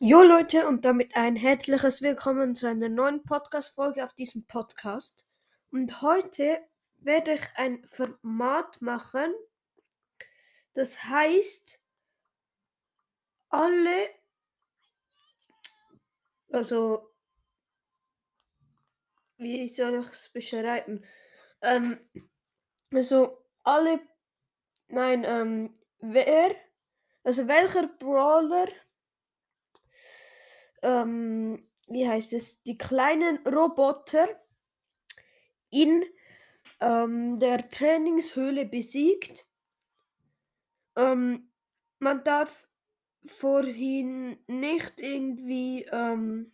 Jo Leute und damit ein herzliches Willkommen zu einer neuen Podcast-Folge auf diesem Podcast. Und heute werde ich ein Format machen, das heißt, alle, also, wie soll ich es beschreiben? Ähm, also, alle, nein, ähm, wer, also welcher Brawler ähm, wie heißt es, die kleinen Roboter in ähm, der Trainingshöhle besiegt. Ähm, man darf vorhin nicht irgendwie ähm,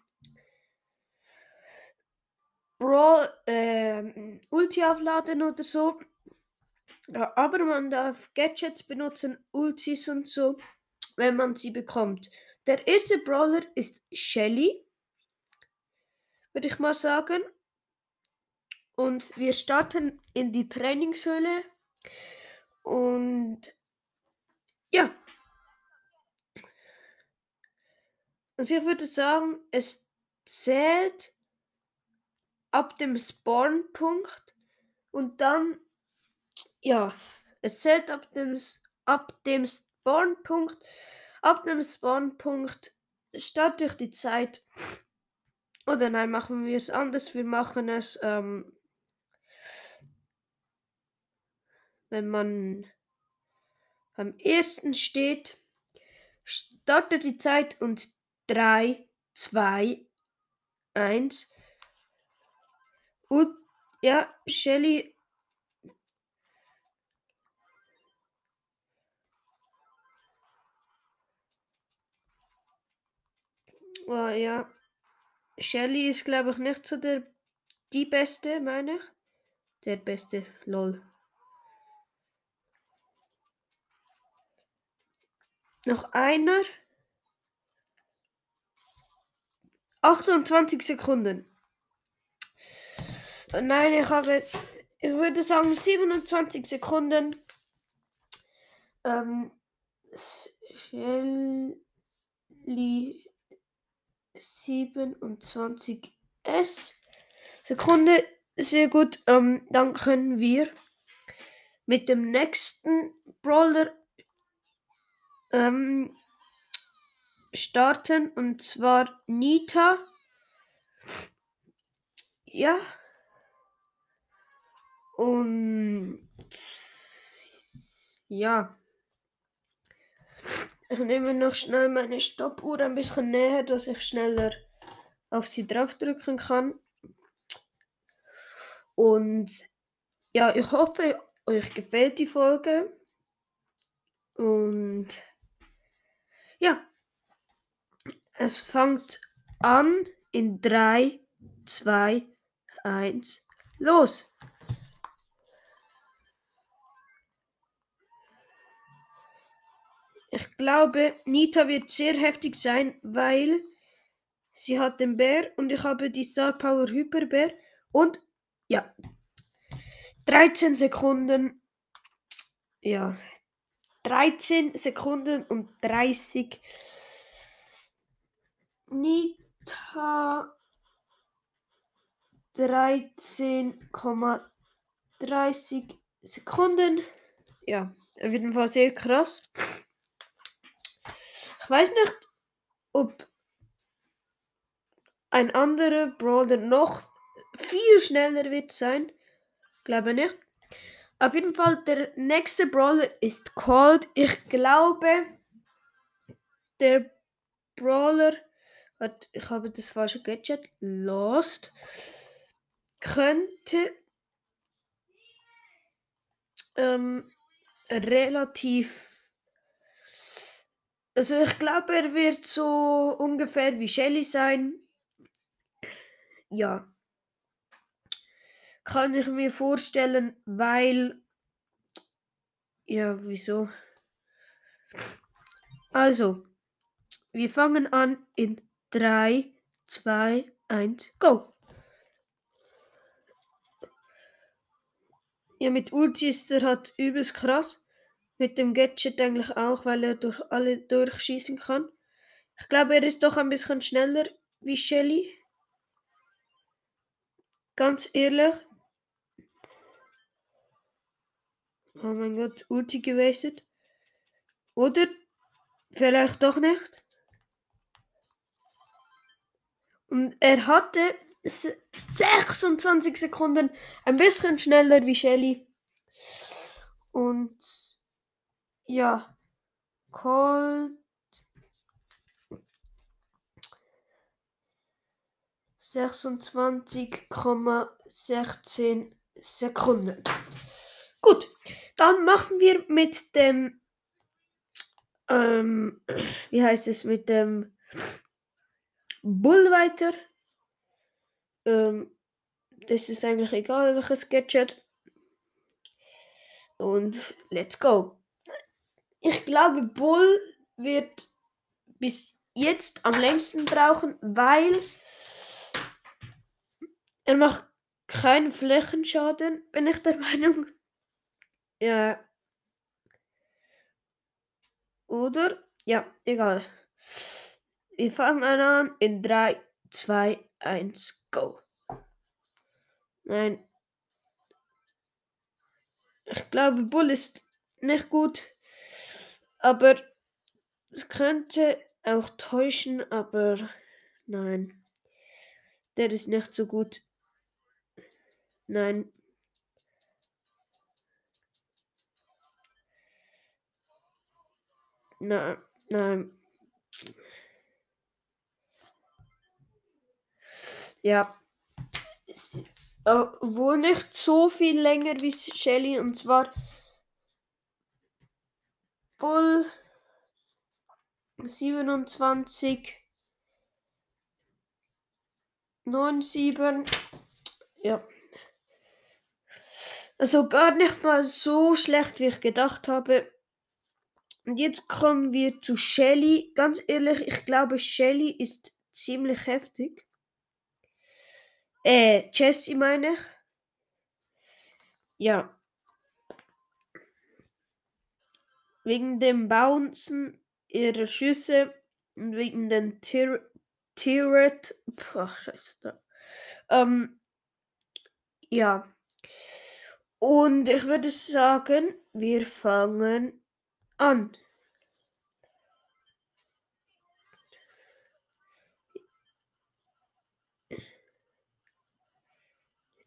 Brawl, äh, Ulti aufladen oder so. Ja, aber man darf Gadgets benutzen, Ultis und so, wenn man sie bekommt. Der erste Brawler ist Shelly, würde ich mal sagen. Und wir starten in die Trainingshöhle. Und ja. Also ich würde sagen, es zählt ab dem Spawnpunkt und dann, ja, es zählt ab dem, ab dem Spawnpunkt Ab dem Spawnpunkt starte ich die Zeit. Oder nein, machen wir es anders. Wir machen es, ähm, wenn man am ersten steht, startet die Zeit und 3, 2, 1. Und ja, Shelly Oh, ja. Shelly ist, glaube ich, nicht so der die beste, meine ich. Der beste, lol. Noch einer. 28 Sekunden. Nein, ich habe, ich würde sagen 27 Sekunden. Ähm, Shelly 27 S Sekunde. Sehr gut. Ähm, dann können wir mit dem nächsten Brawler ähm, starten. Und zwar Nita. Ja. Und ja. Ich nehme noch schnell meine Stoppuhr ein bisschen näher, dass ich schneller auf sie draufdrücken kann. Und ja, ich hoffe, euch gefällt die Folge. Und ja, es fängt an in 3, 2, 1, los! Ich glaube, Nita wird sehr heftig sein, weil sie hat den Bär und ich habe die Star Power Hyperbär und ja, 13 Sekunden, ja, 13 Sekunden und 30. Nita 13,30 Sekunden. Ja, auf jeden Fall sehr krass. Ich weiß nicht, ob ein anderer Brawler noch viel schneller wird sein. Glaube nicht. Auf jeden Fall, der nächste Brawler ist Cold. Ich glaube, der Brawler hat, ich habe das falsche Gadget, Lost, könnte ähm, relativ also ich glaube, er wird so ungefähr wie Shelly sein. Ja. Kann ich mir vorstellen, weil... Ja, wieso? Also, wir fangen an in 3, 2, 1, go! Ja, mit Ulti ist er halt übelst krass. Mit dem Gadget eigentlich auch, weil er durch alle durchschießen kann. Ich glaube, er ist doch ein bisschen schneller wie Shelly. Ganz ehrlich. Oh mein Gott, Ulti gewesen. Oder vielleicht doch nicht. Und er hatte 26 Sekunden ein bisschen schneller wie Shelly. Und ja, Colt 26,16 Sekunden. Gut, dann machen wir mit dem, ähm, wie heißt es, mit dem Bull weiter. Ähm, das ist eigentlich egal, welches Gadget. Und let's go. Ich glaube, Bull wird bis jetzt am längsten brauchen, weil er macht keinen Flächenschaden, bin ich der Meinung. Ja. Oder? Ja, egal. Wir fangen an in 3, 2, 1, go. Nein. Ich glaube, Bull ist nicht gut. Aber es könnte auch täuschen, aber nein. Der ist nicht so gut. Nein. Nein, nein. Ja. Wohl nicht so viel länger wie Shelly und zwar Bull 27 97 ja also gar nicht mal so schlecht, wie ich gedacht habe. Und jetzt kommen wir zu Shelly. Ganz ehrlich, ich glaube, Shelly ist ziemlich heftig. Äh, Jessie meine ich. Ja. Wegen dem Bouncen ihrer Schüsse und wegen den Turret. Ach, scheiße. Ähm, ja. Und ich würde sagen, wir fangen an.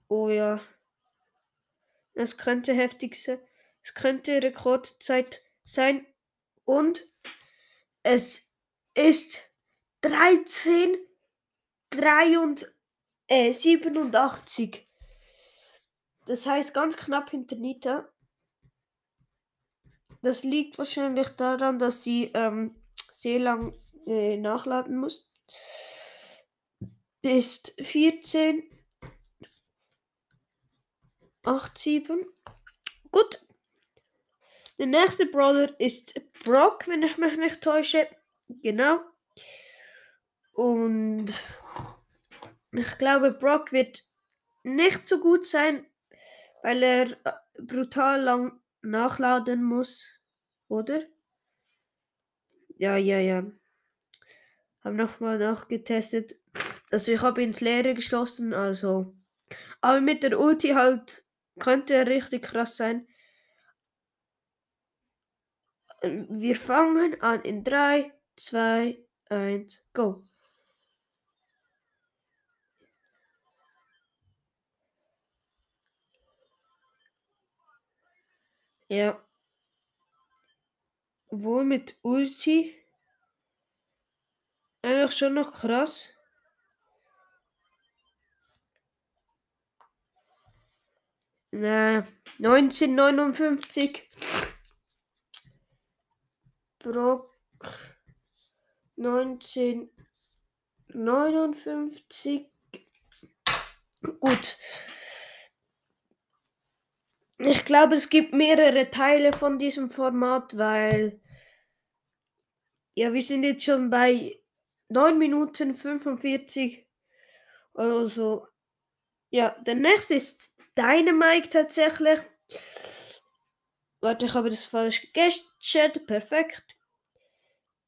Oh ja. Es könnte heftig sein. Es könnte Rekordzeit sein. Und es ist 13, 3 und äh, 87. Das heißt ganz knapp hinter Nita. Das liegt wahrscheinlich daran, dass sie ähm, sehr lang äh, nachladen muss. Ist 14, 8, 7. Gut. Der nächste Brawler ist Brock, wenn ich mich nicht täusche. Genau. Und ich glaube, Brock wird nicht so gut sein, weil er äh, brutal lang nachladen muss, oder? Ja, ja, ja. Hab nochmal nachgetestet. Also ich habe ins Leere geschossen, also. Aber mit der Ulti halt könnte er richtig krass sein. Wir fangen an in 3, 2, 1, go. Ja. Wohl mit Ulti. Eigentlich schon noch krass. Na, 1959. Brock 1959. Gut. Ich glaube, es gibt mehrere Teile von diesem Format, weil ja, wir sind jetzt schon bei 9 Minuten 45 oder so. Ja, der nächste ist Dynamite tatsächlich. Warte, ich habe das falsch gechat. Perfekt.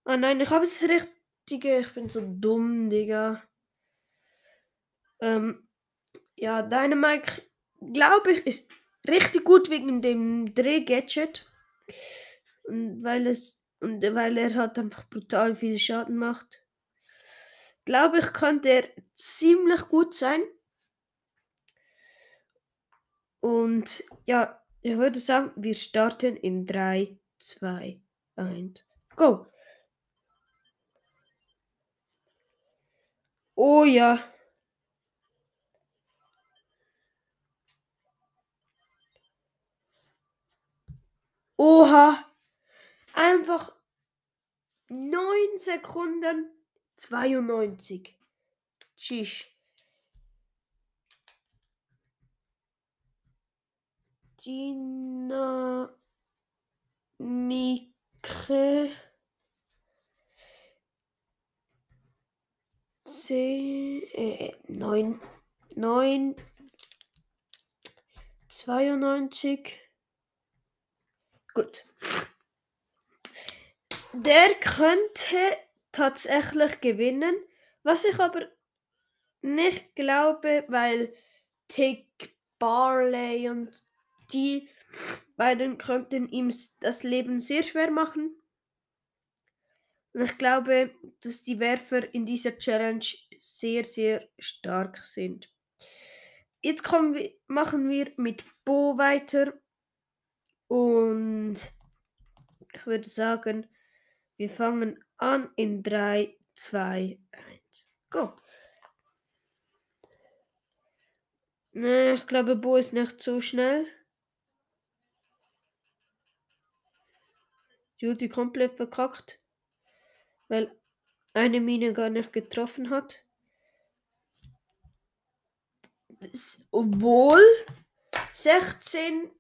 Ah nein, ich habe es richtig Digga, ich bin so dumm, Digga. Ähm, ja, Dynamike, glaube ich, ist richtig gut wegen dem Drehgadget. Und weil es und weil er halt einfach brutal viel Schaden macht. Glaube ich, könnte er ziemlich gut sein. Und ja, ich würde sagen, wir starten in 3, 2, 1, go! Oh ja. Oha. Einfach 9 Sekunden 92. Tschüss. Dynamike. 10, äh, 9, 9, 92. Gut. Der könnte tatsächlich gewinnen, was ich aber nicht glaube, weil Tick, Barley und die beiden könnten ihm das Leben sehr schwer machen. Und ich glaube, dass die Werfer in dieser Challenge sehr, sehr stark sind. Jetzt kommen wir, machen wir mit Bo weiter. Und ich würde sagen, wir fangen an in 3, 2, 1. Go! Ne, ich glaube, Bo ist nicht zu schnell. Judy komplett verkackt weil eine Mine gar nicht getroffen hat. Obwohl 16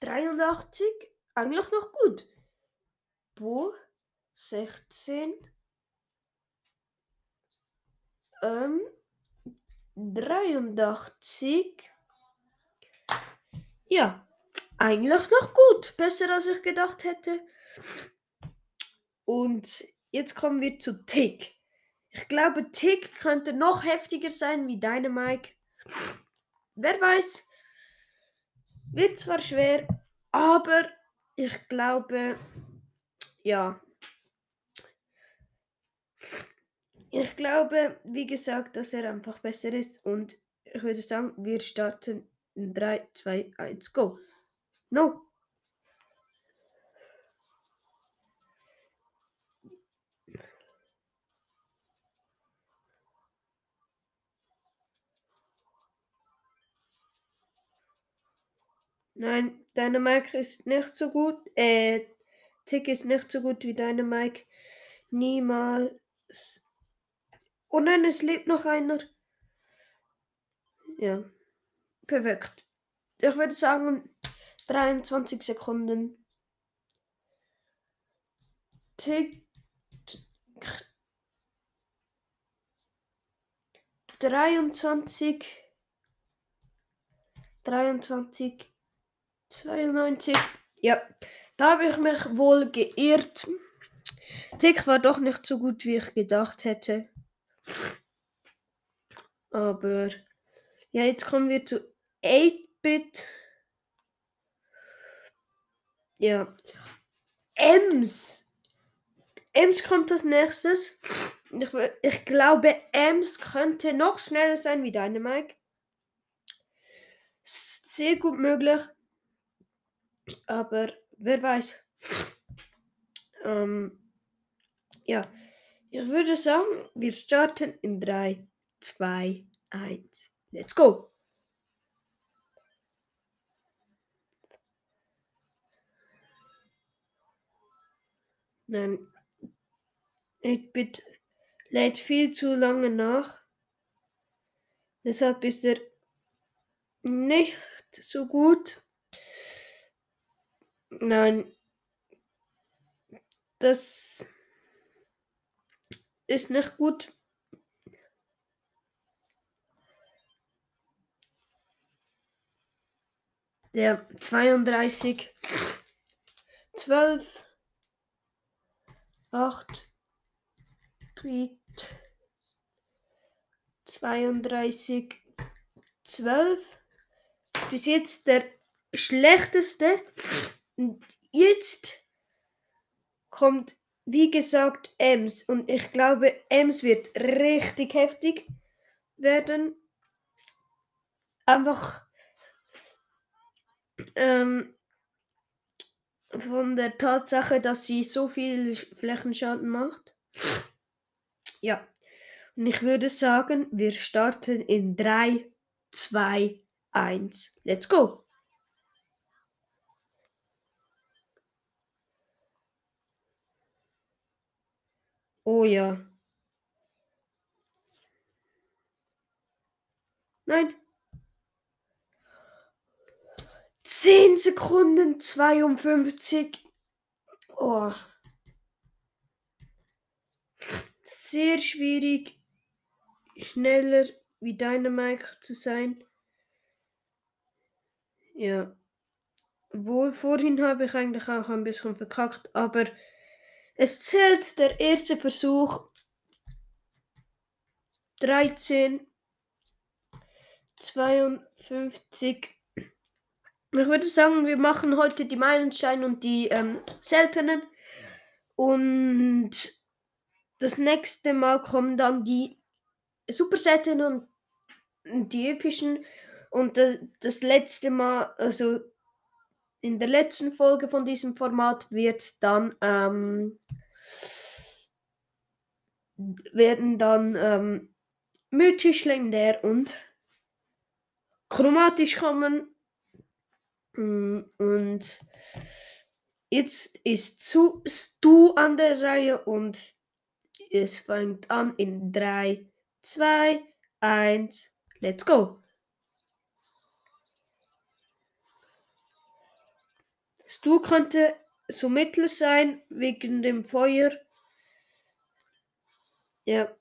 83 eigentlich noch gut. Wo 16 ähm, 83 ja, eigentlich noch gut. Besser als ich gedacht hätte. Und jetzt kommen wir zu Tick. Ich glaube, Tick könnte noch heftiger sein wie deine Mike. Wer weiß. Wird zwar schwer, aber ich glaube, ja. Ich glaube, wie gesagt, dass er einfach besser ist und ich würde sagen, wir starten in 3, 2, 1, go. No. Nein, deine Mike ist nicht so gut. Äh, Tick ist nicht so gut wie deine Mike. Niemals. Oh nein, es lebt noch einer. Ja. Perfekt. Ich würde sagen 23 Sekunden. Tick. 23. 23. 92. Ja, da habe ich mich wohl geirrt. Tick war doch nicht so gut, wie ich gedacht hätte. Aber ja, jetzt kommen wir zu 8-Bit. Ja. Ems. Ems kommt als nächstes. Ich, ich glaube, Ems könnte noch schneller sein wie deine Mike. Sehr gut möglich. Aber wer weiß. Ähm, ja, ich würde sagen, wir starten in 3, 2, 1. Let's go! Nein, 8-Bit lädt viel zu lange nach. Deshalb ist er nicht so gut. Nein. Das ist nicht gut. Der 32, 12, 8, Beat 32 12 bis jetzt der schlechteste. Und jetzt kommt, wie gesagt, Ems. Und ich glaube, Ems wird richtig heftig werden. Einfach ähm, von der Tatsache, dass sie so viel Flächenschaden macht. Ja. Und ich würde sagen, wir starten in 3, 2, 1. Let's go! Oh ja. Nein. 10 Sekunden 52. Oh. Sehr schwierig, schneller wie Dynamite zu sein. Ja. Wohl vorhin habe ich eigentlich auch ein bisschen verkackt, aber es zählt der erste Versuch. 13, 52. Ich würde sagen, wir machen heute die Meilensteine und die ähm, seltenen. Und das nächste Mal kommen dann die super seltenen und die epischen. Und das, das letzte Mal, also in der letzten Folge von diesem Format wird dann ähm, werden dann ähm, mythisch, legendär und chromatisch kommen. Mm, und jetzt ist Stu an der Reihe und es fängt an in 3, 2, 1, let's go! Stu könnte so mittel sein wegen dem Feuer. Ja.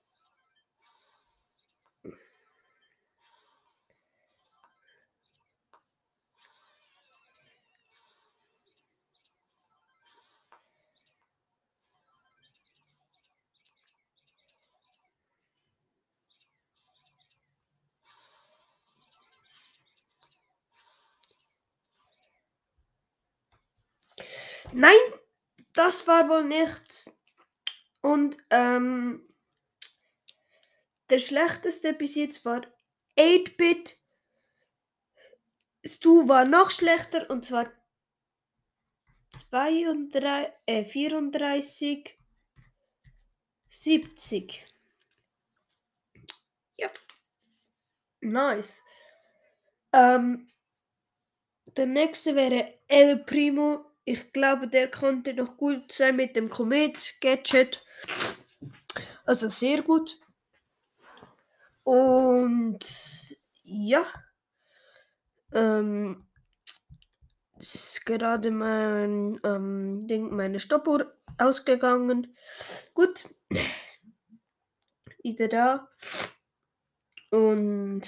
Nein, das war wohl nichts. Und ähm, der schlechteste bis jetzt war 8-Bit. Stu war noch schlechter und zwar 32, äh, 34, 70. Ja. Nice. Ähm, der nächste wäre El Primo ich glaube, der konnte noch gut sein mit dem Komet-Gadget. Also sehr gut. Und ja. Ähm, es ist gerade mein ähm, Ding, meine Stoppuhr ausgegangen. Gut. Wieder da. Und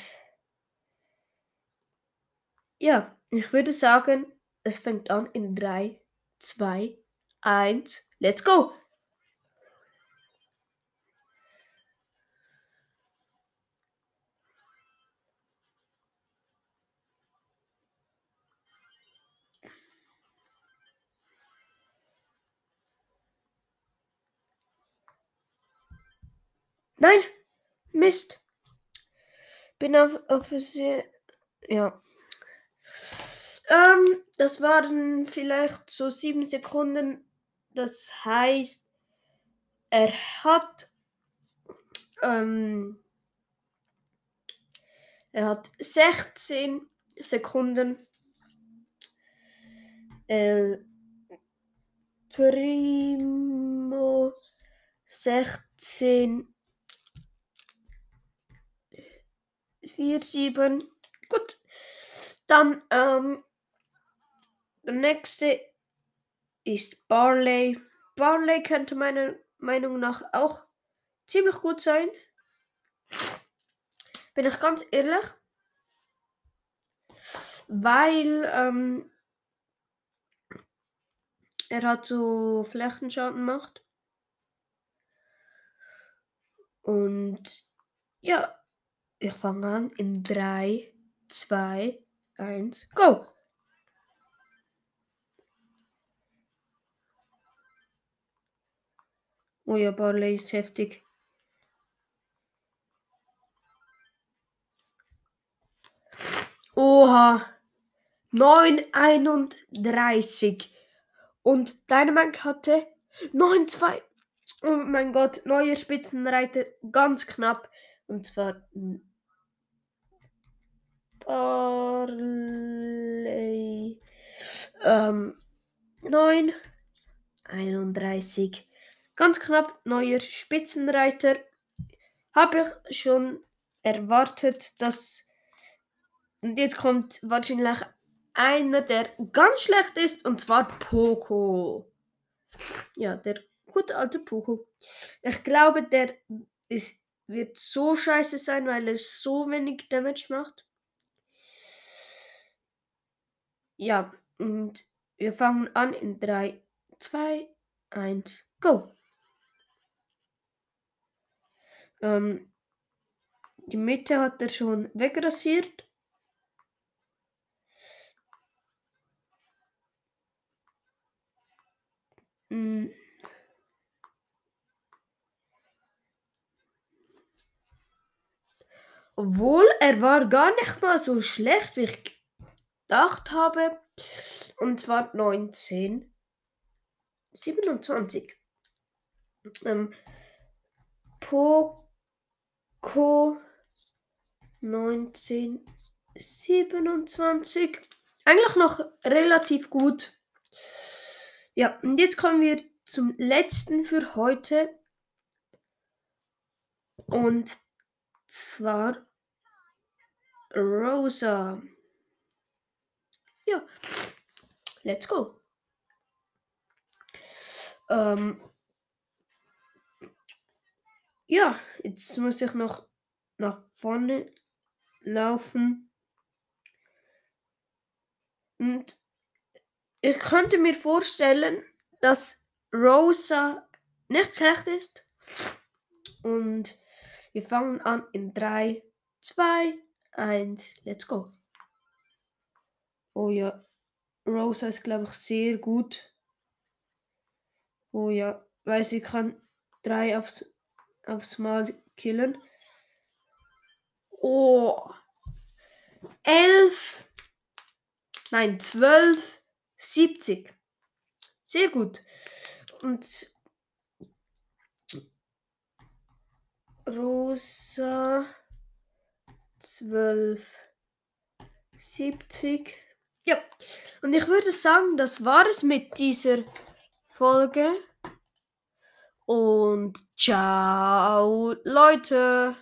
ja, ich würde sagen, es fängt an in 3, 2, 1, let's go! Nein! Mist! Bin auf, auf sehr. Ja. Ähm, das waren vielleicht so sieben Sekunden. Das heißt, er hat ähm, er hat 16 Sekunden. El Primo 16 4, 7. Gut. Dann ähm, der nächste ist Barley. Barley könnte meiner Meinung nach auch ziemlich gut sein. Bin ich ganz ehrlich. Weil ähm, er hat so Flächenschaden gemacht. Und ja, ich fange an in 3, 2, 1, go! Oh ja, Barley ist heftig. Oha. 9,31. Und Dynamite hatte 9,2. Oh mein Gott, neue Spitzenreiter, ganz knapp. Und zwar Barley. Ähm, 9, 31. Ganz knapp, neuer Spitzenreiter. Habe ich schon erwartet, dass. Und jetzt kommt wahrscheinlich einer, der ganz schlecht ist, und zwar Poco. Ja, der gute alte Poco. Ich glaube, der ist, wird so scheiße sein, weil er so wenig Damage macht. Ja, und wir fangen an in 3, 2, 1, go! Ähm, die Mitte hat er schon wegrasiert. Mm. Obwohl, er war gar nicht mal so schlecht, wie ich gedacht habe. Und zwar 19, 27. Ähm, Poco 19, 27. Eigentlich noch relativ gut. Ja, und jetzt kommen wir zum letzten für heute. Und zwar Rosa. Ja, let's go. Ähm, ja, jetzt muss ich noch nach vorne laufen. Und ich könnte mir vorstellen, dass Rosa nicht schlecht ist. Und wir fangen an in 3, 2, 1, let's go. Oh ja, Rosa ist, glaube ich, sehr gut. Oh ja, weil sie kann drei aufs, aufs Mal killen. Oh, elf, nein, zwölf, siebzig. Sehr gut. Und Rosa 12 70. Ja, und ich würde sagen, das war es mit dieser Folge. Und ciao, Leute.